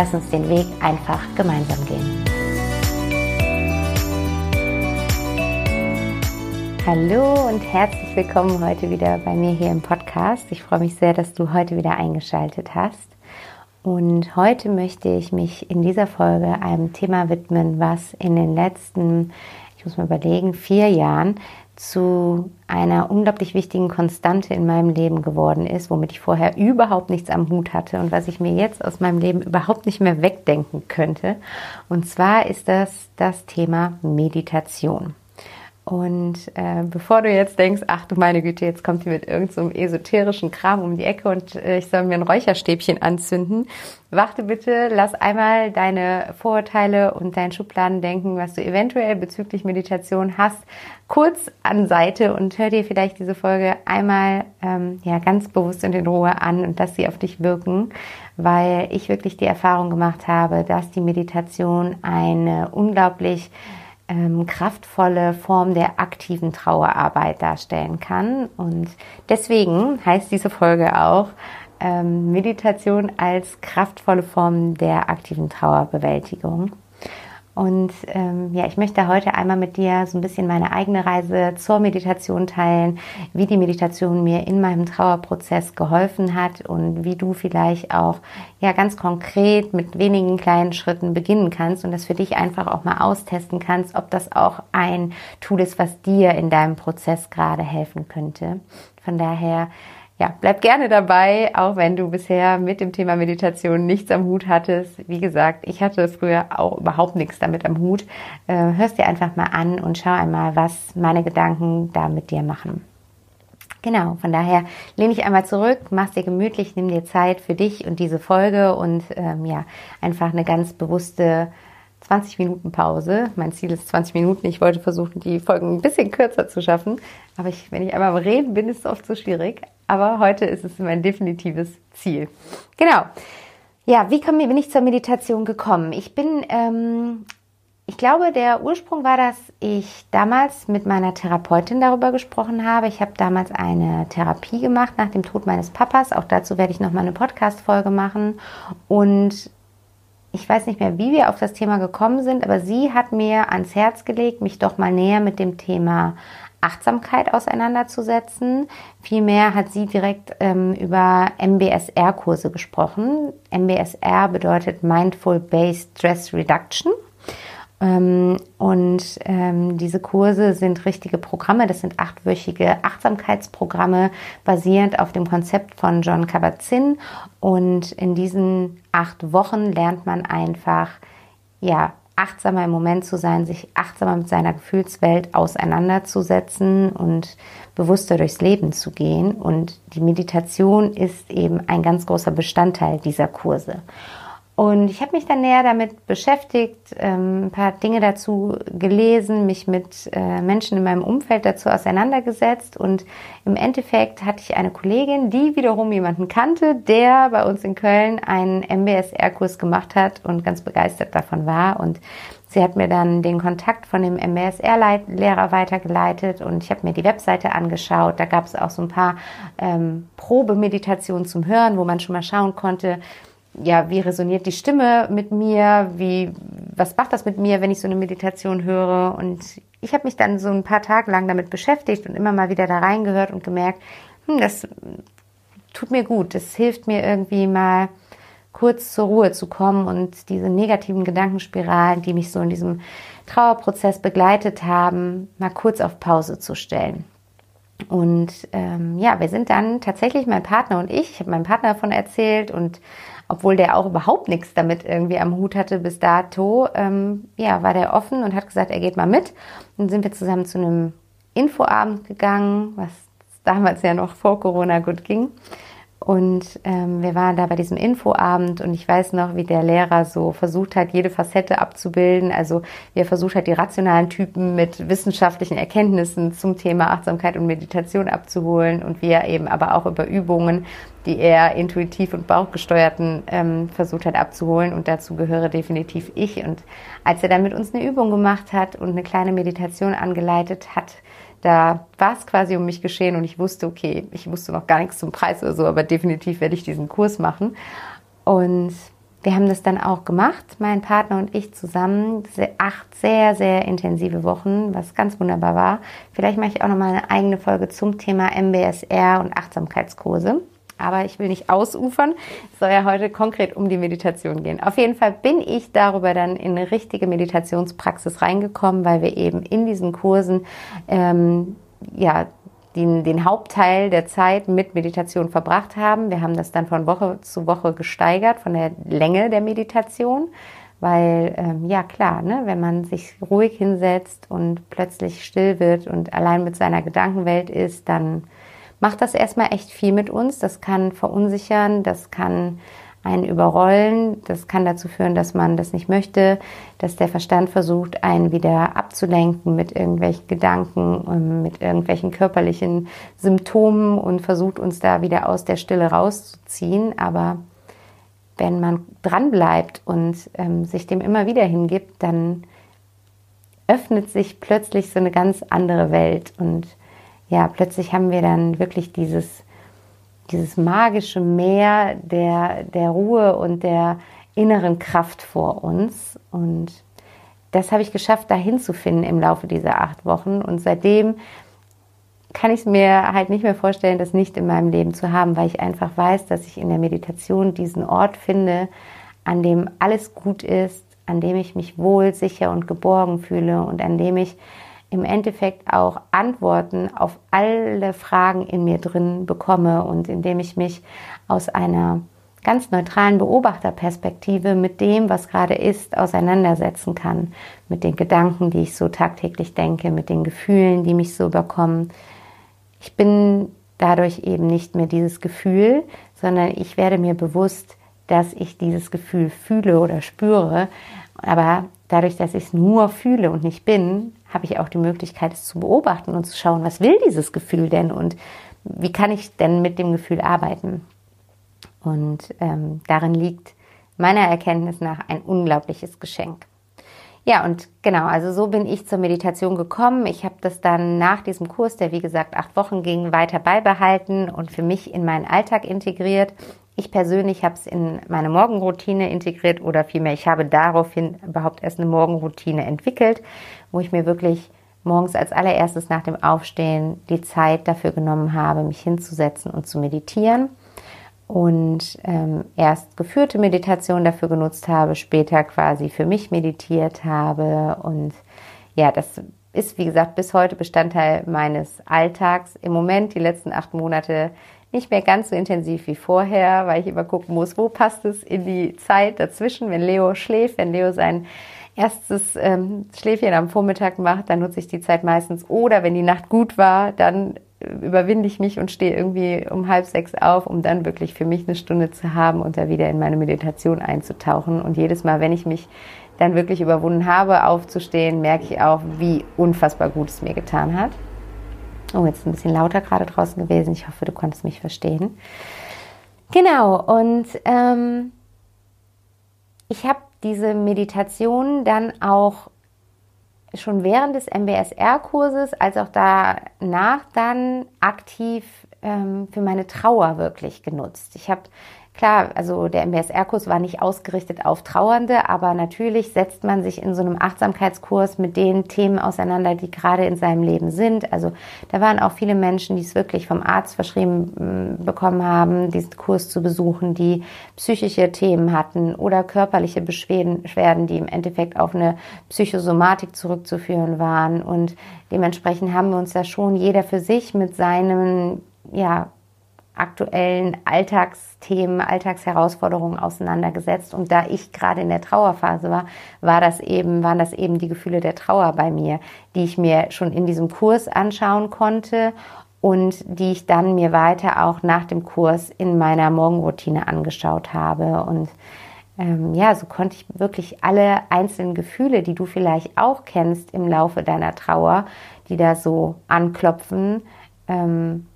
Lass uns den Weg einfach gemeinsam gehen. Hallo und herzlich willkommen heute wieder bei mir hier im Podcast. Ich freue mich sehr, dass du heute wieder eingeschaltet hast. Und heute möchte ich mich in dieser Folge einem Thema widmen, was in den letzten, ich muss mal überlegen, vier Jahren zu einer unglaublich wichtigen Konstante in meinem Leben geworden ist, womit ich vorher überhaupt nichts am Hut hatte und was ich mir jetzt aus meinem Leben überhaupt nicht mehr wegdenken könnte. Und zwar ist das das Thema Meditation. Und äh, bevor du jetzt denkst, ach du meine Güte, jetzt kommt die mit irgendeinem so esoterischen Kram um die Ecke und äh, ich soll mir ein Räucherstäbchen anzünden, warte bitte, lass einmal deine Vorurteile und dein Schubladendenken, was du eventuell bezüglich Meditation hast, kurz an Seite und hör dir vielleicht diese Folge einmal ähm, ja ganz bewusst und in Ruhe an und lass sie auf dich wirken, weil ich wirklich die Erfahrung gemacht habe, dass die Meditation eine unglaublich ähm, kraftvolle Form der aktiven Trauerarbeit darstellen kann. Und deswegen heißt diese Folge auch ähm, Meditation als kraftvolle Form der aktiven Trauerbewältigung. Und ähm, ja, ich möchte heute einmal mit dir so ein bisschen meine eigene Reise zur Meditation teilen, wie die Meditation mir in meinem Trauerprozess geholfen hat und wie du vielleicht auch ja ganz konkret mit wenigen kleinen Schritten beginnen kannst und das für dich einfach auch mal austesten kannst, ob das auch ein Tool ist, was dir in deinem Prozess gerade helfen könnte. Von daher ja, bleib gerne dabei, auch wenn du bisher mit dem Thema Meditation nichts am Hut hattest. Wie gesagt, ich hatte früher auch überhaupt nichts damit am Hut. Äh, hörst dir einfach mal an und schau einmal, was meine Gedanken da mit dir machen. Genau, von daher lehne ich einmal zurück, mach dir gemütlich, nimm dir Zeit für dich und diese Folge und ähm, ja, einfach eine ganz bewusste 20 Minuten Pause. Mein Ziel ist 20 Minuten. Ich wollte versuchen, die Folgen ein bisschen kürzer zu schaffen. Aber ich, wenn ich einmal am Reden bin, ist es oft so schwierig. Aber heute ist es mein definitives Ziel. Genau. Ja, wie bin ich zur Meditation gekommen? Ich bin, ähm, ich glaube, der Ursprung war, dass ich damals mit meiner Therapeutin darüber gesprochen habe. Ich habe damals eine Therapie gemacht nach dem Tod meines Papas. Auch dazu werde ich nochmal eine Podcast-Folge machen. Und ich weiß nicht mehr, wie wir auf das Thema gekommen sind, aber sie hat mir ans Herz gelegt, mich doch mal näher mit dem Thema Achtsamkeit auseinanderzusetzen. Vielmehr hat sie direkt ähm, über MBSR-Kurse gesprochen. MBSR bedeutet Mindful Based Stress Reduction. Ähm, und ähm, diese Kurse sind richtige Programme, das sind achtwöchige Achtsamkeitsprogramme basierend auf dem Konzept von John Kabat-Zinn. Und in diesen acht Wochen lernt man einfach, ja, achtsamer im Moment zu sein, sich achtsamer mit seiner Gefühlswelt auseinanderzusetzen und bewusster durchs Leben zu gehen. Und die Meditation ist eben ein ganz großer Bestandteil dieser Kurse. Und ich habe mich dann näher damit beschäftigt, ähm, ein paar Dinge dazu gelesen, mich mit äh, Menschen in meinem Umfeld dazu auseinandergesetzt. Und im Endeffekt hatte ich eine Kollegin, die wiederum jemanden kannte, der bei uns in Köln einen MBSR-Kurs gemacht hat und ganz begeistert davon war. Und sie hat mir dann den Kontakt von dem MBSR-Lehrer weitergeleitet und ich habe mir die Webseite angeschaut. Da gab es auch so ein paar ähm, Probemeditationen zum Hören, wo man schon mal schauen konnte, ja, wie resoniert die Stimme mit mir? Wie, was macht das mit mir, wenn ich so eine Meditation höre? Und ich habe mich dann so ein paar Tage lang damit beschäftigt und immer mal wieder da reingehört und gemerkt, hm, das tut mir gut. Das hilft mir irgendwie mal kurz zur Ruhe zu kommen und diese negativen Gedankenspiralen, die mich so in diesem Trauerprozess begleitet haben, mal kurz auf Pause zu stellen. Und ähm, ja, wir sind dann tatsächlich mein Partner und ich, ich habe meinem Partner davon erzählt und obwohl der auch überhaupt nichts damit irgendwie am Hut hatte bis dato, ähm, ja, war der offen und hat gesagt, er geht mal mit. Dann sind wir zusammen zu einem Infoabend gegangen, was damals ja noch vor Corona gut ging. Und ähm, wir waren da bei diesem Infoabend und ich weiß noch, wie der Lehrer so versucht hat, jede Facette abzubilden. Also wie er versucht hat, die rationalen Typen mit wissenschaftlichen Erkenntnissen zum Thema Achtsamkeit und Meditation abzuholen und wie er eben aber auch über Übungen, die er intuitiv und bauchgesteuerten ähm, versucht hat abzuholen. Und dazu gehöre definitiv ich. Und als er dann mit uns eine Übung gemacht hat und eine kleine Meditation angeleitet hat, da war es quasi um mich geschehen und ich wusste, okay, ich wusste noch gar nichts zum Preis oder so, aber definitiv werde ich diesen Kurs machen. Und wir haben das dann auch gemacht, mein Partner und ich zusammen. Acht sehr, sehr intensive Wochen, was ganz wunderbar war. Vielleicht mache ich auch nochmal eine eigene Folge zum Thema MBSR und Achtsamkeitskurse aber ich will nicht ausufern. Es soll ja heute konkret um die Meditation gehen. Auf jeden Fall bin ich darüber dann in eine richtige Meditationspraxis reingekommen, weil wir eben in diesen Kursen ähm, ja den, den Hauptteil der Zeit mit Meditation verbracht haben. Wir haben das dann von Woche zu Woche gesteigert von der Länge der Meditation. Weil, ähm, ja klar, ne, wenn man sich ruhig hinsetzt und plötzlich still wird und allein mit seiner Gedankenwelt ist, dann macht das erstmal echt viel mit uns. Das kann verunsichern, das kann einen überrollen, das kann dazu führen, dass man das nicht möchte, dass der Verstand versucht, einen wieder abzulenken mit irgendwelchen Gedanken, ähm, mit irgendwelchen körperlichen Symptomen und versucht uns da wieder aus der Stille rauszuziehen. Aber wenn man dranbleibt und ähm, sich dem immer wieder hingibt, dann öffnet sich plötzlich so eine ganz andere Welt und ja, plötzlich haben wir dann wirklich dieses, dieses magische Meer der, der Ruhe und der inneren Kraft vor uns. Und das habe ich geschafft, dahin zu finden im Laufe dieser acht Wochen. Und seitdem kann ich es mir halt nicht mehr vorstellen, das nicht in meinem Leben zu haben, weil ich einfach weiß, dass ich in der Meditation diesen Ort finde, an dem alles gut ist, an dem ich mich wohl, sicher und geborgen fühle und an dem ich im Endeffekt auch Antworten auf alle Fragen in mir drin bekomme und indem ich mich aus einer ganz neutralen Beobachterperspektive mit dem, was gerade ist, auseinandersetzen kann, mit den Gedanken, die ich so tagtäglich denke, mit den Gefühlen, die mich so überkommen. Ich bin dadurch eben nicht mehr dieses Gefühl, sondern ich werde mir bewusst, dass ich dieses Gefühl fühle oder spüre, aber dadurch, dass ich es nur fühle und nicht bin, habe ich auch die Möglichkeit, es zu beobachten und zu schauen, was will dieses Gefühl denn und wie kann ich denn mit dem Gefühl arbeiten. Und ähm, darin liegt meiner Erkenntnis nach ein unglaubliches Geschenk. Ja, und genau, also so bin ich zur Meditation gekommen. Ich habe das dann nach diesem Kurs, der wie gesagt acht Wochen ging, weiter beibehalten und für mich in meinen Alltag integriert. Ich persönlich habe es in meine Morgenroutine integriert oder vielmehr, ich habe daraufhin überhaupt erst eine Morgenroutine entwickelt, wo ich mir wirklich morgens als allererstes nach dem Aufstehen die Zeit dafür genommen habe, mich hinzusetzen und zu meditieren. Und ähm, erst geführte Meditation dafür genutzt habe, später quasi für mich meditiert habe. Und ja, das ist, wie gesagt, bis heute Bestandteil meines Alltags. Im Moment, die letzten acht Monate, nicht mehr ganz so intensiv wie vorher, weil ich immer gucken muss, wo passt es in die Zeit dazwischen, wenn Leo schläft, wenn Leo sein erstes ähm, Schläfchen am Vormittag macht, dann nutze ich die Zeit meistens. Oder wenn die Nacht gut war, dann überwinde ich mich und stehe irgendwie um halb sechs auf, um dann wirklich für mich eine Stunde zu haben und da wieder in meine Meditation einzutauchen. Und jedes Mal, wenn ich mich dann wirklich überwunden habe, aufzustehen, merke ich auch, wie unfassbar gut es mir getan hat. Oh, jetzt ein bisschen lauter gerade draußen gewesen. Ich hoffe, du konntest mich verstehen. Genau, und ähm, ich habe diese Meditation dann auch schon während des MBSR-Kurses als auch danach dann aktiv ähm, für meine Trauer wirklich genutzt. Ich habe Klar, also der MBSR-Kurs war nicht ausgerichtet auf Trauernde, aber natürlich setzt man sich in so einem Achtsamkeitskurs mit den Themen auseinander, die gerade in seinem Leben sind. Also da waren auch viele Menschen, die es wirklich vom Arzt verschrieben mm, bekommen haben, diesen Kurs zu besuchen, die psychische Themen hatten oder körperliche Beschwerden, die im Endeffekt auf eine Psychosomatik zurückzuführen waren. Und dementsprechend haben wir uns da schon jeder für sich mit seinem ja, aktuellen Alltagsthemen, Alltagsherausforderungen auseinandergesetzt. Und da ich gerade in der Trauerphase war, war das eben, waren das eben die Gefühle der Trauer bei mir, die ich mir schon in diesem Kurs anschauen konnte und die ich dann mir weiter auch nach dem Kurs in meiner Morgenroutine angeschaut habe. Und ähm, ja, so konnte ich wirklich alle einzelnen Gefühle, die du vielleicht auch kennst im Laufe deiner Trauer, die da so anklopfen, ähm,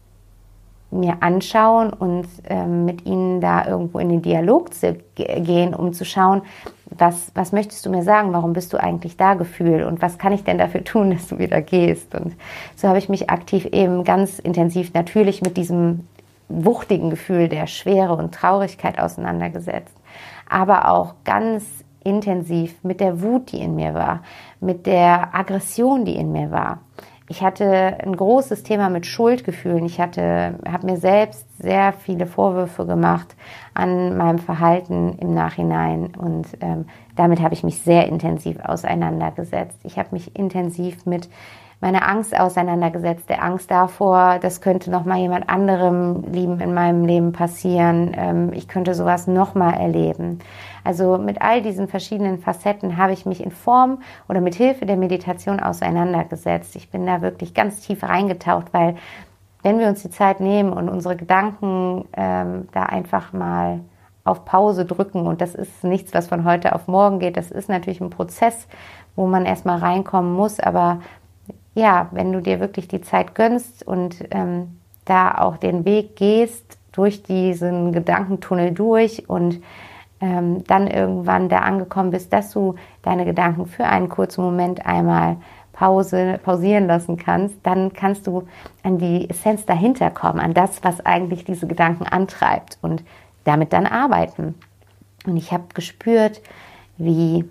mir anschauen und ähm, mit ihnen da irgendwo in den Dialog zu gehen, um zu schauen, was, was möchtest du mir sagen, warum bist du eigentlich da, Gefühl, und was kann ich denn dafür tun, dass du wieder gehst? Und so habe ich mich aktiv eben ganz intensiv natürlich mit diesem wuchtigen Gefühl der Schwere und Traurigkeit auseinandergesetzt, aber auch ganz intensiv mit der Wut, die in mir war, mit der Aggression, die in mir war ich hatte ein großes Thema mit Schuldgefühlen. Ich hatte, habe mir selbst sehr viele Vorwürfe gemacht an meinem Verhalten im Nachhinein und ähm, damit habe ich mich sehr intensiv auseinandergesetzt. Ich habe mich intensiv mit meiner Angst auseinandergesetzt, der Angst davor, das könnte noch mal jemand anderem lieben in meinem Leben passieren. Ähm, ich könnte sowas noch mal erleben. Also mit all diesen verschiedenen Facetten habe ich mich in Form oder mit Hilfe der Meditation auseinandergesetzt. Ich bin da wirklich ganz tief reingetaucht, weil wenn wir uns die Zeit nehmen und unsere Gedanken ähm, da einfach mal auf Pause drücken und das ist nichts, was von heute auf morgen geht. Das ist natürlich ein Prozess, wo man erstmal reinkommen muss, aber ja, wenn du dir wirklich die Zeit gönnst und ähm, da auch den Weg gehst durch diesen Gedankentunnel durch und ähm, dann irgendwann da angekommen bist, dass du deine Gedanken für einen kurzen Moment einmal Pause, pausieren lassen kannst, dann kannst du an die Essenz dahinter kommen, an das, was eigentlich diese Gedanken antreibt und damit dann arbeiten. Und ich habe gespürt, wie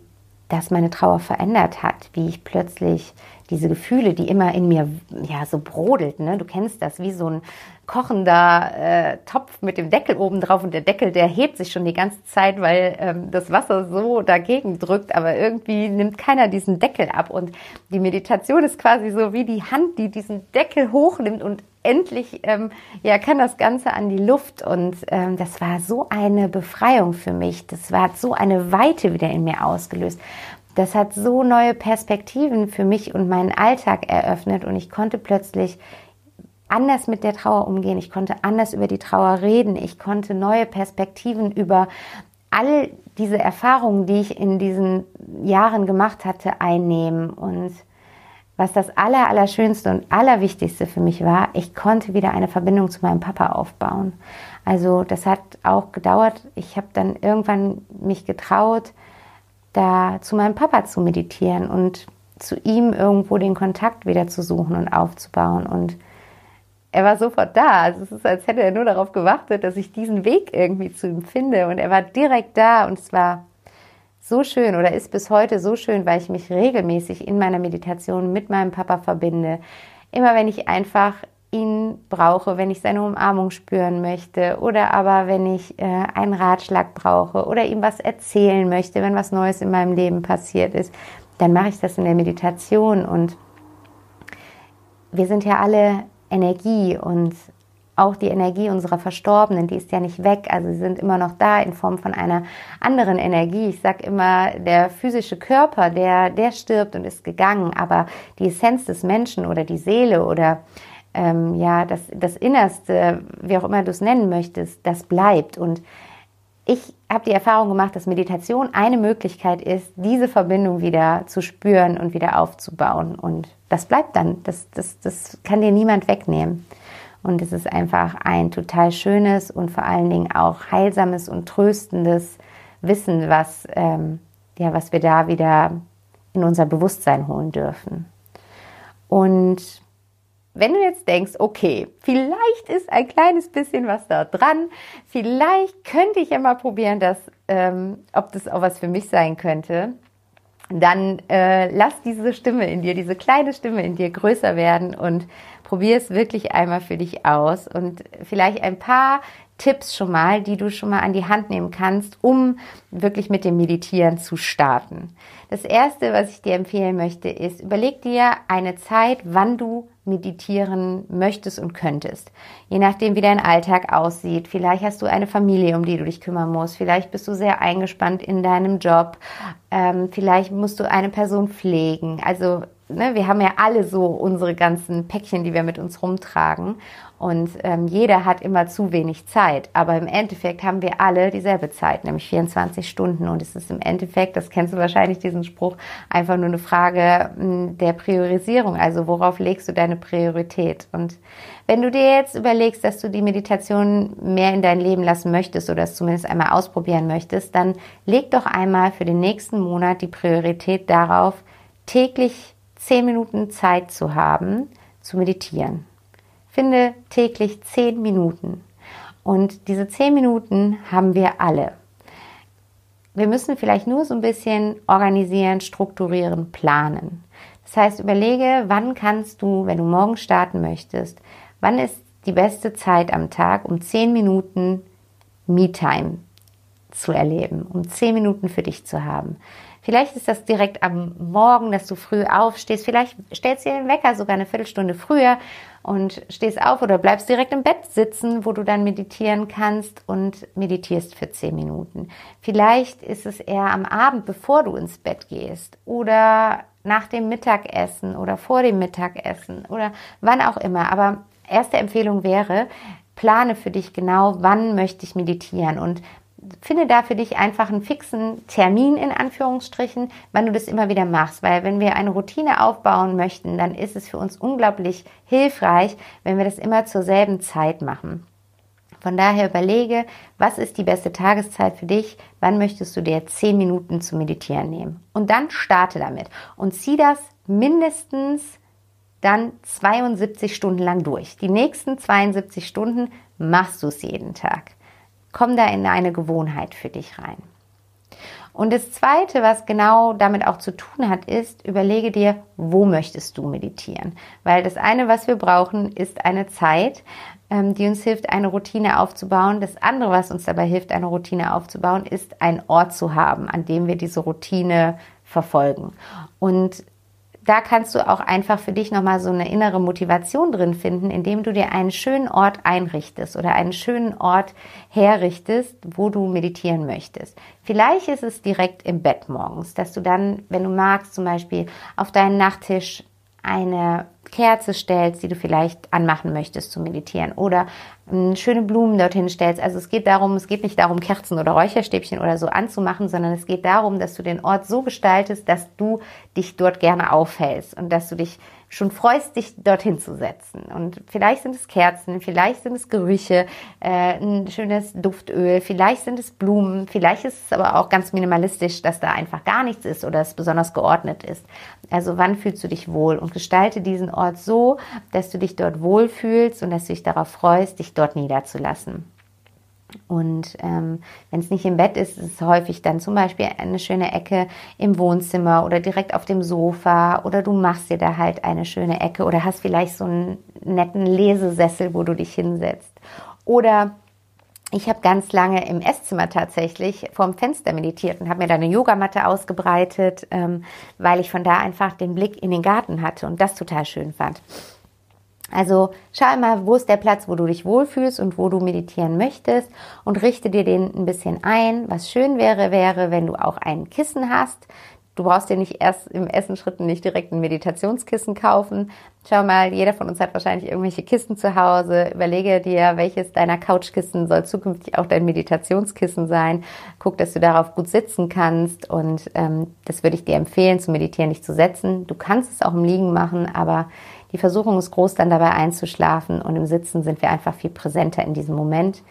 das meine Trauer verändert hat, wie ich plötzlich diese Gefühle, die immer in mir ja so brodelt, ne? Du kennst das, wie so ein kochender äh, Topf mit dem Deckel oben drauf und der Deckel, der hebt sich schon die ganze Zeit, weil ähm, das Wasser so dagegen drückt, aber irgendwie nimmt keiner diesen Deckel ab und die Meditation ist quasi so wie die Hand, die diesen Deckel hochnimmt und endlich ähm, ja kann das Ganze an die Luft und ähm, das war so eine Befreiung für mich. Das war so eine Weite wieder in mir ausgelöst. Das hat so neue Perspektiven für mich und meinen Alltag eröffnet und ich konnte plötzlich anders mit der Trauer umgehen. Ich konnte anders über die Trauer reden. Ich konnte neue Perspektiven über all diese Erfahrungen, die ich in diesen Jahren gemacht hatte, einnehmen. Und was das Aller, Allerschönste und Allerwichtigste für mich war, ich konnte wieder eine Verbindung zu meinem Papa aufbauen. Also das hat auch gedauert. Ich habe dann irgendwann mich getraut, da zu meinem Papa zu meditieren und zu ihm irgendwo den Kontakt wieder zu suchen und aufzubauen. Und er war sofort da. Also es ist, als hätte er nur darauf gewartet, dass ich diesen Weg irgendwie zu ihm finde. Und er war direkt da und es war so schön oder ist bis heute so schön, weil ich mich regelmäßig in meiner Meditation mit meinem Papa verbinde. Immer wenn ich einfach ihn brauche, wenn ich seine Umarmung spüren möchte oder aber wenn ich äh, einen Ratschlag brauche oder ihm was erzählen möchte, wenn was Neues in meinem Leben passiert ist, dann mache ich das in der Meditation und wir sind ja alle Energie und auch die Energie unserer Verstorbenen, die ist ja nicht weg, also sie sind immer noch da in Form von einer anderen Energie. Ich sage immer, der physische Körper, der, der stirbt und ist gegangen, aber die Essenz des Menschen oder die Seele oder ähm, ja, das, das Innerste, wie auch immer du es nennen möchtest, das bleibt. Und ich habe die Erfahrung gemacht, dass Meditation eine Möglichkeit ist, diese Verbindung wieder zu spüren und wieder aufzubauen. Und das bleibt dann. Das, das, das kann dir niemand wegnehmen. Und es ist einfach ein total schönes und vor allen Dingen auch heilsames und tröstendes Wissen, was, ähm, ja, was wir da wieder in unser Bewusstsein holen dürfen. Und wenn du jetzt denkst, okay, vielleicht ist ein kleines bisschen was da dran, vielleicht könnte ich ja mal probieren, dass, ähm, ob das auch was für mich sein könnte, dann äh, lass diese Stimme in dir, diese kleine Stimme in dir größer werden und probier es wirklich einmal für dich aus und vielleicht ein paar Tipps schon mal, die du schon mal an die Hand nehmen kannst, um wirklich mit dem Meditieren zu starten. Das erste, was ich dir empfehlen möchte, ist, überleg dir eine Zeit, wann du meditieren möchtest und könntest. Je nachdem, wie dein Alltag aussieht. Vielleicht hast du eine Familie, um die du dich kümmern musst. Vielleicht bist du sehr eingespannt in deinem Job. Ähm, vielleicht musst du eine Person pflegen. Also ne, wir haben ja alle so unsere ganzen Päckchen, die wir mit uns rumtragen. Und ähm, jeder hat immer zu wenig Zeit. Aber im Endeffekt haben wir alle dieselbe Zeit, nämlich 24 Stunden. Und es ist im Endeffekt, das kennst du wahrscheinlich, diesen Spruch, einfach nur eine Frage mh, hm, der Priorisierung. Also worauf legst du deine Priorität? Und wenn du dir jetzt überlegst, dass du die Meditation mehr in dein Leben lassen möchtest oder es zumindest einmal ausprobieren möchtest, dann leg doch einmal für den nächsten Monat die Priorität darauf, täglich 10 Minuten Zeit zu haben, zu meditieren. Finde täglich zehn Minuten. Und diese zehn Minuten haben wir alle. Wir müssen vielleicht nur so ein bisschen organisieren, strukturieren, planen. Das heißt, überlege, wann kannst du, wenn du morgen starten möchtest, wann ist die beste Zeit am Tag, um zehn Minuten Me-Time zu erleben, um zehn Minuten für dich zu haben. Vielleicht ist das direkt am Morgen, dass du früh aufstehst. Vielleicht stellst du dir den Wecker sogar eine Viertelstunde früher und stehst auf oder bleibst direkt im Bett sitzen, wo du dann meditieren kannst und meditierst für zehn Minuten. Vielleicht ist es eher am Abend, bevor du ins Bett gehst oder nach dem Mittagessen oder vor dem Mittagessen oder wann auch immer. Aber erste Empfehlung wäre, plane für dich genau, wann möchte ich meditieren und finde da für dich einfach einen fixen Termin in Anführungsstrichen, wann du das immer wieder machst. Weil wenn wir eine Routine aufbauen möchten, dann ist es für uns unglaublich hilfreich, wenn wir das immer zur selben Zeit machen. Von daher überlege, was ist die beste Tageszeit für dich? Wann möchtest du dir zehn Minuten zu meditieren nehmen? Und dann starte damit und zieh das mindestens dann 72 Stunden lang durch. Die nächsten 72 Stunden machst du es jeden Tag. Komm da in eine Gewohnheit für dich rein. Und das Zweite, was genau damit auch zu tun hat, ist, überlege dir, wo möchtest du meditieren? Weil das eine, was wir brauchen, ist eine Zeit, ähm, die uns hilft, eine Routine aufzubauen. Das andere, was uns dabei hilft, eine Routine aufzubauen, ist ein Ort zu haben, an dem wir diese Routine verfolgen. Und da kannst du auch einfach für dich nochmal so eine innere Motivation drin finden, indem du dir einen schönen Ort einrichtest oder einen schönen Ort herrichtest, wo du meditieren möchtest. Vielleicht ist es direkt im Bett morgens, dass du dann, wenn du magst, zum Beispiel auf deinen Nachttisch eine Kerze stellst, die du vielleicht anmachen möchtest zu meditieren oder ähm, schöne Blumen dorthin stellst. Also es geht darum, es geht nicht darum, Kerzen oder Räucherstäbchen oder so anzumachen, sondern es geht darum, dass du den Ort so gestaltest, dass du dich dort gerne aufhältst und dass du dich schon freust, dich dorthin zu setzen. Und vielleicht sind es Kerzen, vielleicht sind es Gerüche, äh, ein schönes Duftöl, vielleicht sind es Blumen, vielleicht ist es aber auch ganz minimalistisch, dass da einfach gar nichts ist oder es besonders geordnet ist. Also wann fühlst du dich wohl und gestalte diesen Ort so, dass du dich dort wohlfühlst und dass du dich darauf freust, dich dort niederzulassen. Und ähm, wenn es nicht im Bett ist, ist es häufig dann zum Beispiel eine schöne Ecke im Wohnzimmer oder direkt auf dem Sofa oder du machst dir da halt eine schöne Ecke oder hast vielleicht so einen netten Lesesessel, wo du dich hinsetzt. Oder ich habe ganz lange im Esszimmer tatsächlich vorm Fenster meditiert und habe mir da eine Yogamatte ausgebreitet, ähm, weil ich von da einfach den Blick in den Garten hatte und das total schön fand. Also schau mal, wo ist der Platz, wo du dich wohlfühlst und wo du meditieren möchtest und richte dir den ein bisschen ein. Was schön wäre, wäre, wenn du auch ein Kissen hast. Du brauchst dir nicht erst im ersten Schritt nicht direkt ein Meditationskissen kaufen. Schau mal, jeder von uns hat wahrscheinlich irgendwelche Kissen zu Hause. Überlege dir, welches deiner Couchkissen soll zukünftig auch dein Meditationskissen sein. Guck, dass du darauf gut sitzen kannst und ähm, das würde ich dir empfehlen, zu meditieren, nicht zu setzen. Du kannst es auch im Liegen machen, aber die Versuchung ist groß, dann dabei einzuschlafen und im Sitzen sind wir einfach viel präsenter in diesem Moment.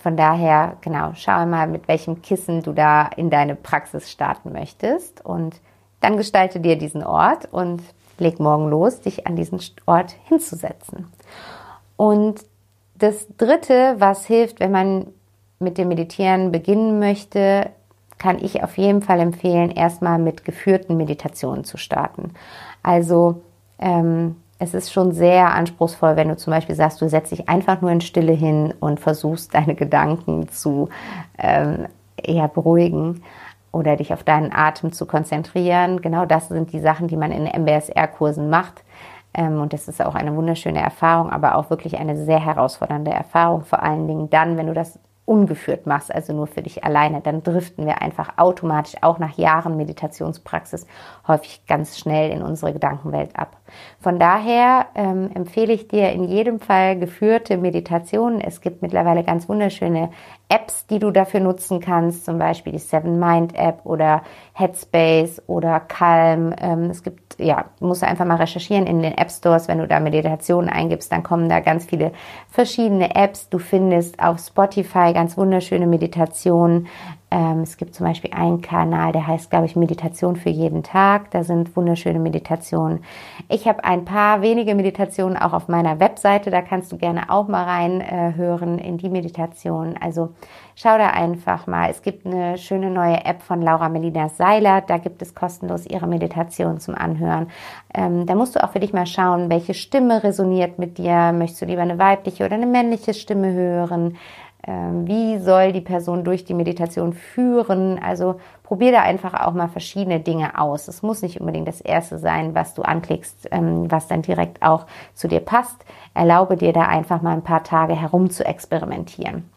Von daher, genau, schau mal, mit welchem Kissen du da in deine Praxis starten möchtest und dann gestalte dir diesen Ort und leg morgen los, dich an diesen Ort hinzusetzen. Und das Dritte, was hilft, wenn man mit dem Meditieren beginnen möchte, kann ich auf jeden Fall empfehlen, erstmal mit geführten Meditationen zu starten. Also ähm, es ist schon sehr anspruchsvoll, wenn du zum Beispiel sagst, du setzt dich einfach nur in Stille hin und versuchst deine Gedanken zu ähm, eher beruhigen oder dich auf deinen Atem zu konzentrieren. Genau das sind die Sachen, die man in MBSR-Kursen macht. Ähm, und das ist auch eine wunderschöne Erfahrung, aber auch wirklich eine sehr herausfordernde Erfahrung. Vor allen Dingen dann, wenn du das ungeführt machst, also nur für dich alleine, dann driften wir einfach automatisch auch nach Jahren Meditationspraxis häufig ganz schnell in unsere Gedankenwelt ab. Von daher ähm, empfehle ich dir in jedem Fall geführte Meditationen. Es gibt mittlerweile ganz wunderschöne Apps, die du dafür nutzen kannst, zum Beispiel die Seven Mind App oder Headspace oder Calm. Ähm, es gibt, ja, musst du einfach mal recherchieren in den App Stores, wenn du da Meditationen eingibst, dann kommen da ganz viele verschiedene Apps. Du findest auf Spotify ganz wunderschöne Meditationen. Ähm, es gibt zum Beispiel einen Kanal, der heißt, glaube ich, Meditation für jeden Tag. Da sind wunderschöne Meditationen. Ich habe ein paar wenige Meditationen auch auf meiner Webseite. Da kannst du gerne auch mal reinhören äh, in die Meditation. Also schau da einfach mal. Es gibt eine schöne neue App von Laura Melina Seiler. Da gibt es kostenlos ihre Meditation zum Anhören. Ähm, da musst du auch für dich mal schauen, welche Stimme resoniert mit dir. Möchtest du lieber eine weibliche oder eine männliche Stimme hören? Ähm, wie soll die Person durch die Meditation führen? Also probier da einfach auch mal verschiedene Dinge aus. Es muss nicht unbedingt das erste sein, was du anklickst, ähm, was dann direkt auch zu dir passt. Erlaube dir da einfach mal ein paar Tage herum zu experimentieren.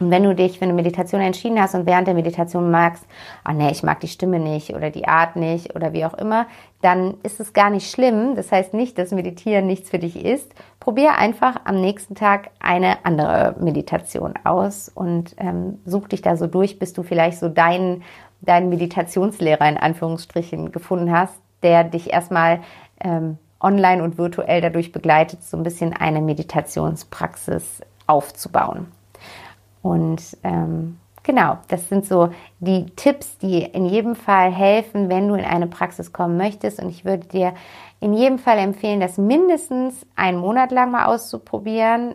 Und wenn du dich für eine Meditation entschieden hast und während der Meditation magst, oh nee, ich mag die Stimme nicht oder die Art nicht oder wie auch immer, dann ist es gar nicht schlimm. Das heißt nicht, dass Meditieren nichts für dich ist. Probier einfach am nächsten Tag eine andere Meditation aus und ähm, such dich da so durch, bis du vielleicht so deinen, deinen Meditationslehrer in Anführungsstrichen gefunden hast, der dich erstmal ähm, online und virtuell dadurch begleitet, so ein bisschen eine Meditationspraxis aufzubauen. Und ähm, genau, das sind so die Tipps, die in jedem Fall helfen, wenn du in eine Praxis kommen möchtest. Und ich würde dir in jedem Fall empfehlen, das mindestens einen Monat lang mal auszuprobieren.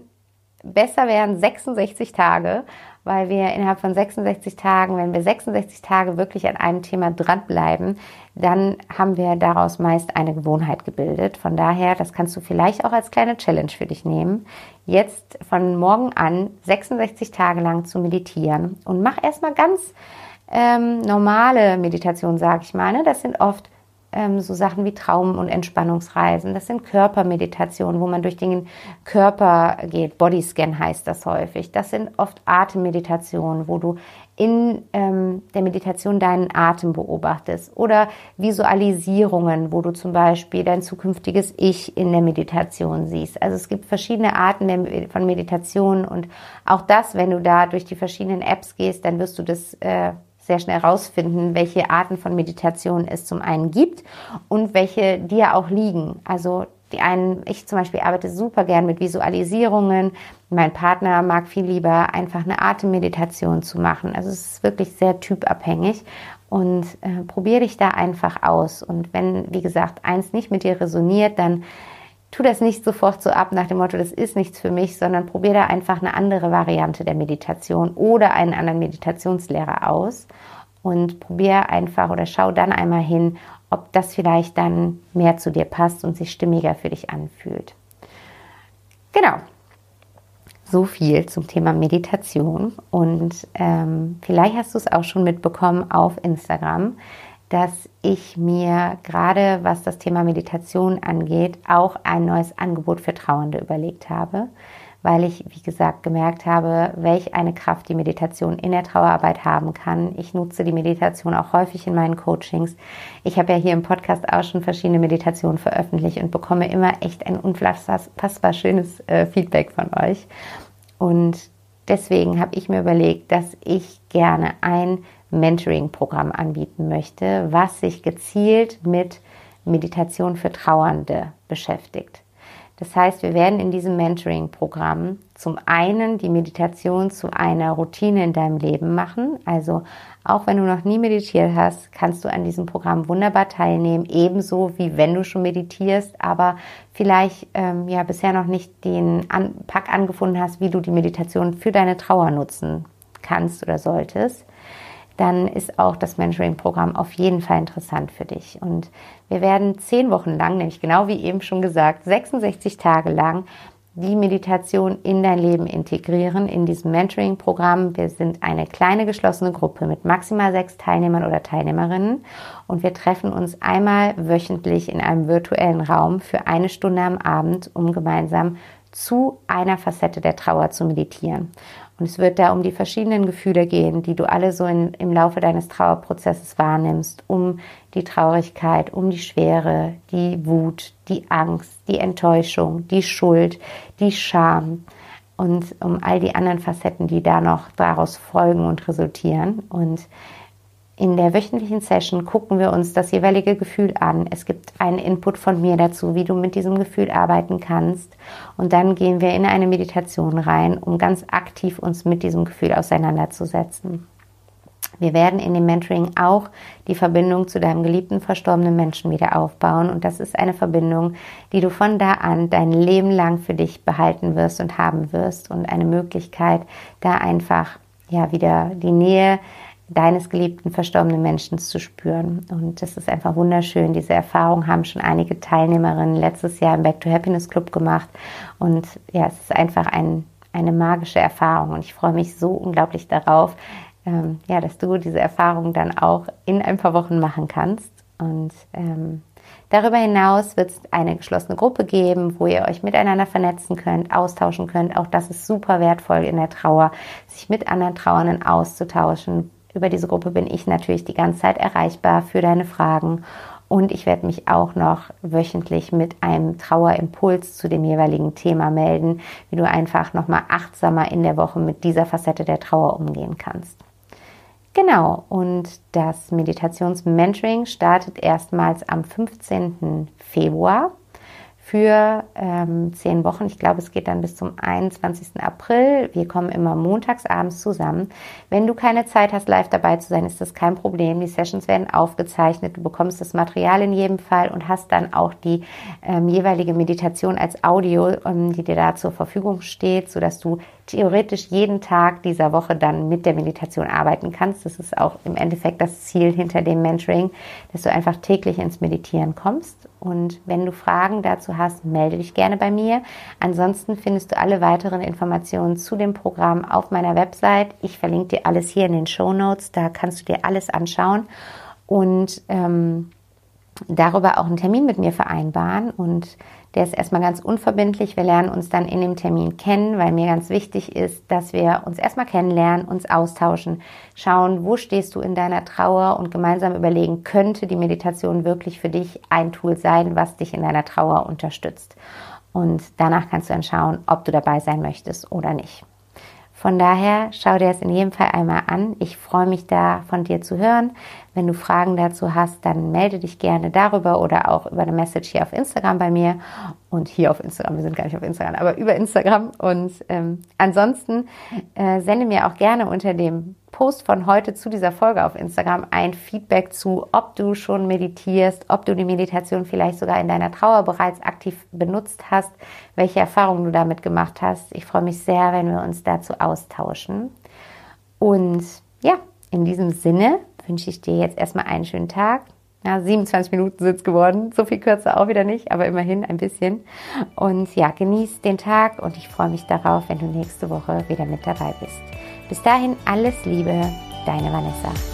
Besser wären 66 Tage, weil wir innerhalb von 66 Tagen, wenn wir 66 Tage wirklich an einem Thema dranbleiben, dann haben wir daraus meist eine Gewohnheit gebildet. Von daher, das kannst du vielleicht auch als kleine Challenge für dich nehmen, jetzt von morgen an 66 Tage lang zu meditieren und mach erstmal ganz ähm, normale Meditation, sage ich mal. Ne? Das sind oft ähm, so Sachen wie Traum- und Entspannungsreisen. Das sind Körpermeditationen, wo man durch den Körper geht. Bodyscan heißt das häufig. Das sind oft Atemmeditationen, wo du in ähm, der Meditation deinen Atem beobachtest oder Visualisierungen, wo du zum Beispiel dein zukünftiges Ich in der Meditation siehst. Also es gibt verschiedene Arten von Meditation und auch das, wenn du da durch die verschiedenen Apps gehst, dann wirst du das äh, sehr schnell rausfinden, welche Arten von Meditation es zum einen gibt und welche dir auch liegen. Also die einen, ich zum Beispiel arbeite super gern mit Visualisierungen. Mein Partner mag viel lieber einfach eine Atemmeditation zu machen. Also es ist wirklich sehr typabhängig und äh, probiere dich da einfach aus. Und wenn, wie gesagt, eins nicht mit dir resoniert, dann tu das nicht sofort so ab nach dem Motto, das ist nichts für mich, sondern probier da einfach eine andere Variante der Meditation oder einen anderen Meditationslehrer aus und probier einfach oder schau dann einmal hin, ob das vielleicht dann mehr zu dir passt und sich stimmiger für dich anfühlt. Genau. So viel zum Thema Meditation. Und ähm, vielleicht hast du es auch schon mitbekommen auf Instagram dass ich mir gerade, was das Thema Meditation angeht, auch ein neues Angebot für Trauernde überlegt habe, weil ich, wie gesagt, gemerkt habe, welch eine Kraft die Meditation in der Trauerarbeit haben kann. Ich nutze die Meditation auch häufig in meinen Coachings. Ich habe ja hier im Podcast auch schon verschiedene Meditationen veröffentlicht und bekomme immer echt ein unfassbar schönes äh, Feedback von euch. Und deswegen habe ich mir überlegt, dass ich gerne ein Mentoring-Programm anbieten möchte, was sich gezielt mit Meditation für Trauernde beschäftigt. Das heißt, wir werden in diesem Mentoring-Programm zum einen die Meditation zu einer Routine in deinem Leben machen. Also auch wenn du noch nie meditiert hast, kannst du an diesem Programm wunderbar teilnehmen, ebenso wie wenn du schon meditierst, aber vielleicht ähm, ja bisher noch nicht den Pack angefunden hast, wie du die Meditation für deine Trauer nutzen kannst oder solltest dann ist auch das Mentoring-Programm auf jeden Fall interessant für dich. Und wir werden zehn Wochen lang, nämlich genau wie eben schon gesagt, 66 Tage lang die Meditation in dein Leben integrieren in diesem Mentoring-Programm. Wir sind eine kleine geschlossene Gruppe mit maximal sechs Teilnehmern oder Teilnehmerinnen und wir treffen uns einmal wöchentlich in einem virtuellen Raum für eine Stunde am Abend, um gemeinsam zu einer Facette der Trauer zu meditieren. Und es wird da um die verschiedenen Gefühle gehen, die du alle so in, im Laufe deines Trauerprozesses wahrnimmst, um die Traurigkeit, um die Schwere, die Wut, die Angst, die Enttäuschung, die Schuld, die Scham und um all die anderen Facetten, die da noch daraus folgen und resultieren. Und in der wöchentlichen Session gucken wir uns das jeweilige Gefühl an. Es gibt einen Input von mir dazu, wie du mit diesem Gefühl arbeiten kannst. Und dann gehen wir in eine Meditation rein, um ganz aktiv uns mit diesem Gefühl auseinanderzusetzen. Wir werden in dem Mentoring auch die Verbindung zu deinem geliebten verstorbenen Menschen wieder aufbauen. Und das ist eine Verbindung, die du von da an dein Leben lang für dich behalten wirst und haben wirst. Und eine Möglichkeit, da einfach ja wieder die Nähe deines geliebten verstorbenen Menschen zu spüren. Und das ist einfach wunderschön. Diese Erfahrung haben schon einige Teilnehmerinnen letztes Jahr im Back to Happiness Club gemacht. Und ja, es ist einfach ein, eine magische Erfahrung. Und ich freue mich so unglaublich darauf, ähm, ja, dass du diese Erfahrung dann auch in ein paar Wochen machen kannst. Und ähm, Darüber hinaus wird es eine geschlossene Gruppe geben, wo ihr euch miteinander vernetzen könnt, austauschen könnt. Auch das ist super wertvoll in der Trauer, sich mit anderen Trauernden auszutauschen, über diese Gruppe bin ich natürlich die ganze Zeit erreichbar für deine Fragen. Und ich werde mich auch noch wöchentlich mit einem Trauerimpuls zu dem jeweiligen Thema melden, wie du einfach nochmal achtsamer in der Woche mit dieser Facette der Trauer umgehen kannst. Genau, und das Meditations-Mentoring startet erstmals am 15. Februar für ähm, zehn Wochen. Ich glaube, es geht dann bis zum 21. April. Wir kommen immer montags abends zusammen. Wenn du keine Zeit hast, live dabei zu sein, ist das kein Problem. Die Sessions werden aufgezeichnet. Du bekommst das Material in jedem Fall und hast dann auch die ähm, jeweilige Meditation als Audio, ähm, die dir da zur Verfügung steht, sodass du theoretisch jeden Tag dieser Woche dann mit der Meditation arbeiten kannst. Das ist auch im Endeffekt das Ziel hinter dem Mentoring, dass du einfach täglich ins Meditieren kommst. Und wenn du Fragen dazu hast, melde dich gerne bei mir. Ansonsten findest du alle weiteren Informationen zu dem Programm auf meiner Website. Ich verlinke dir alles hier in den Show Notes. Da kannst du dir alles anschauen und ähm, darüber auch einen Termin mit mir vereinbaren. Und der ist erstmal ganz unverbindlich. Wir lernen uns dann in dem Termin kennen, weil mir ganz wichtig ist, dass wir uns erstmal kennenlernen, uns austauschen, schauen, wo stehst du in deiner Trauer und gemeinsam überlegen, könnte die Meditation wirklich für dich ein Tool sein, was dich in deiner Trauer unterstützt. Und danach kannst du dann schauen, ob du dabei sein möchtest oder nicht. Von daher schau dir das in jedem Fall einmal an. Ich freue mich da von dir zu hören. Wenn du Fragen dazu hast, dann melde dich gerne darüber oder auch über eine Message hier auf Instagram bei mir und hier auf Instagram. Wir sind gar nicht auf Instagram, aber über Instagram. Und ähm, ansonsten äh, sende mir auch gerne unter dem Post von heute zu dieser Folge auf Instagram ein Feedback zu, ob du schon meditierst, ob du die Meditation vielleicht sogar in deiner Trauer bereits aktiv benutzt hast, welche Erfahrungen du damit gemacht hast. Ich freue mich sehr, wenn wir uns dazu austauschen. Und ja, in diesem Sinne wünsche ich dir jetzt erstmal einen schönen Tag. Ja, 27 Minuten sind es geworden. So viel kürzer auch wieder nicht, aber immerhin ein bisschen. Und ja, genieß den Tag und ich freue mich darauf, wenn du nächste Woche wieder mit dabei bist. Bis dahin alles Liebe, deine Vanessa.